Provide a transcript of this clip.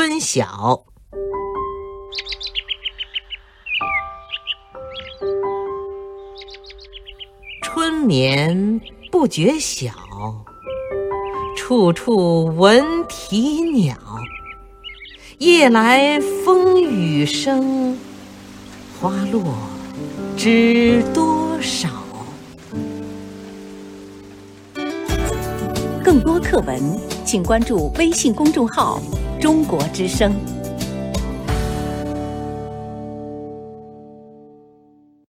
春晓》。春眠不觉晓，处处闻啼鸟。夜来风雨声，花落知多少。更多课文，请关注微信公众号“中国之声”。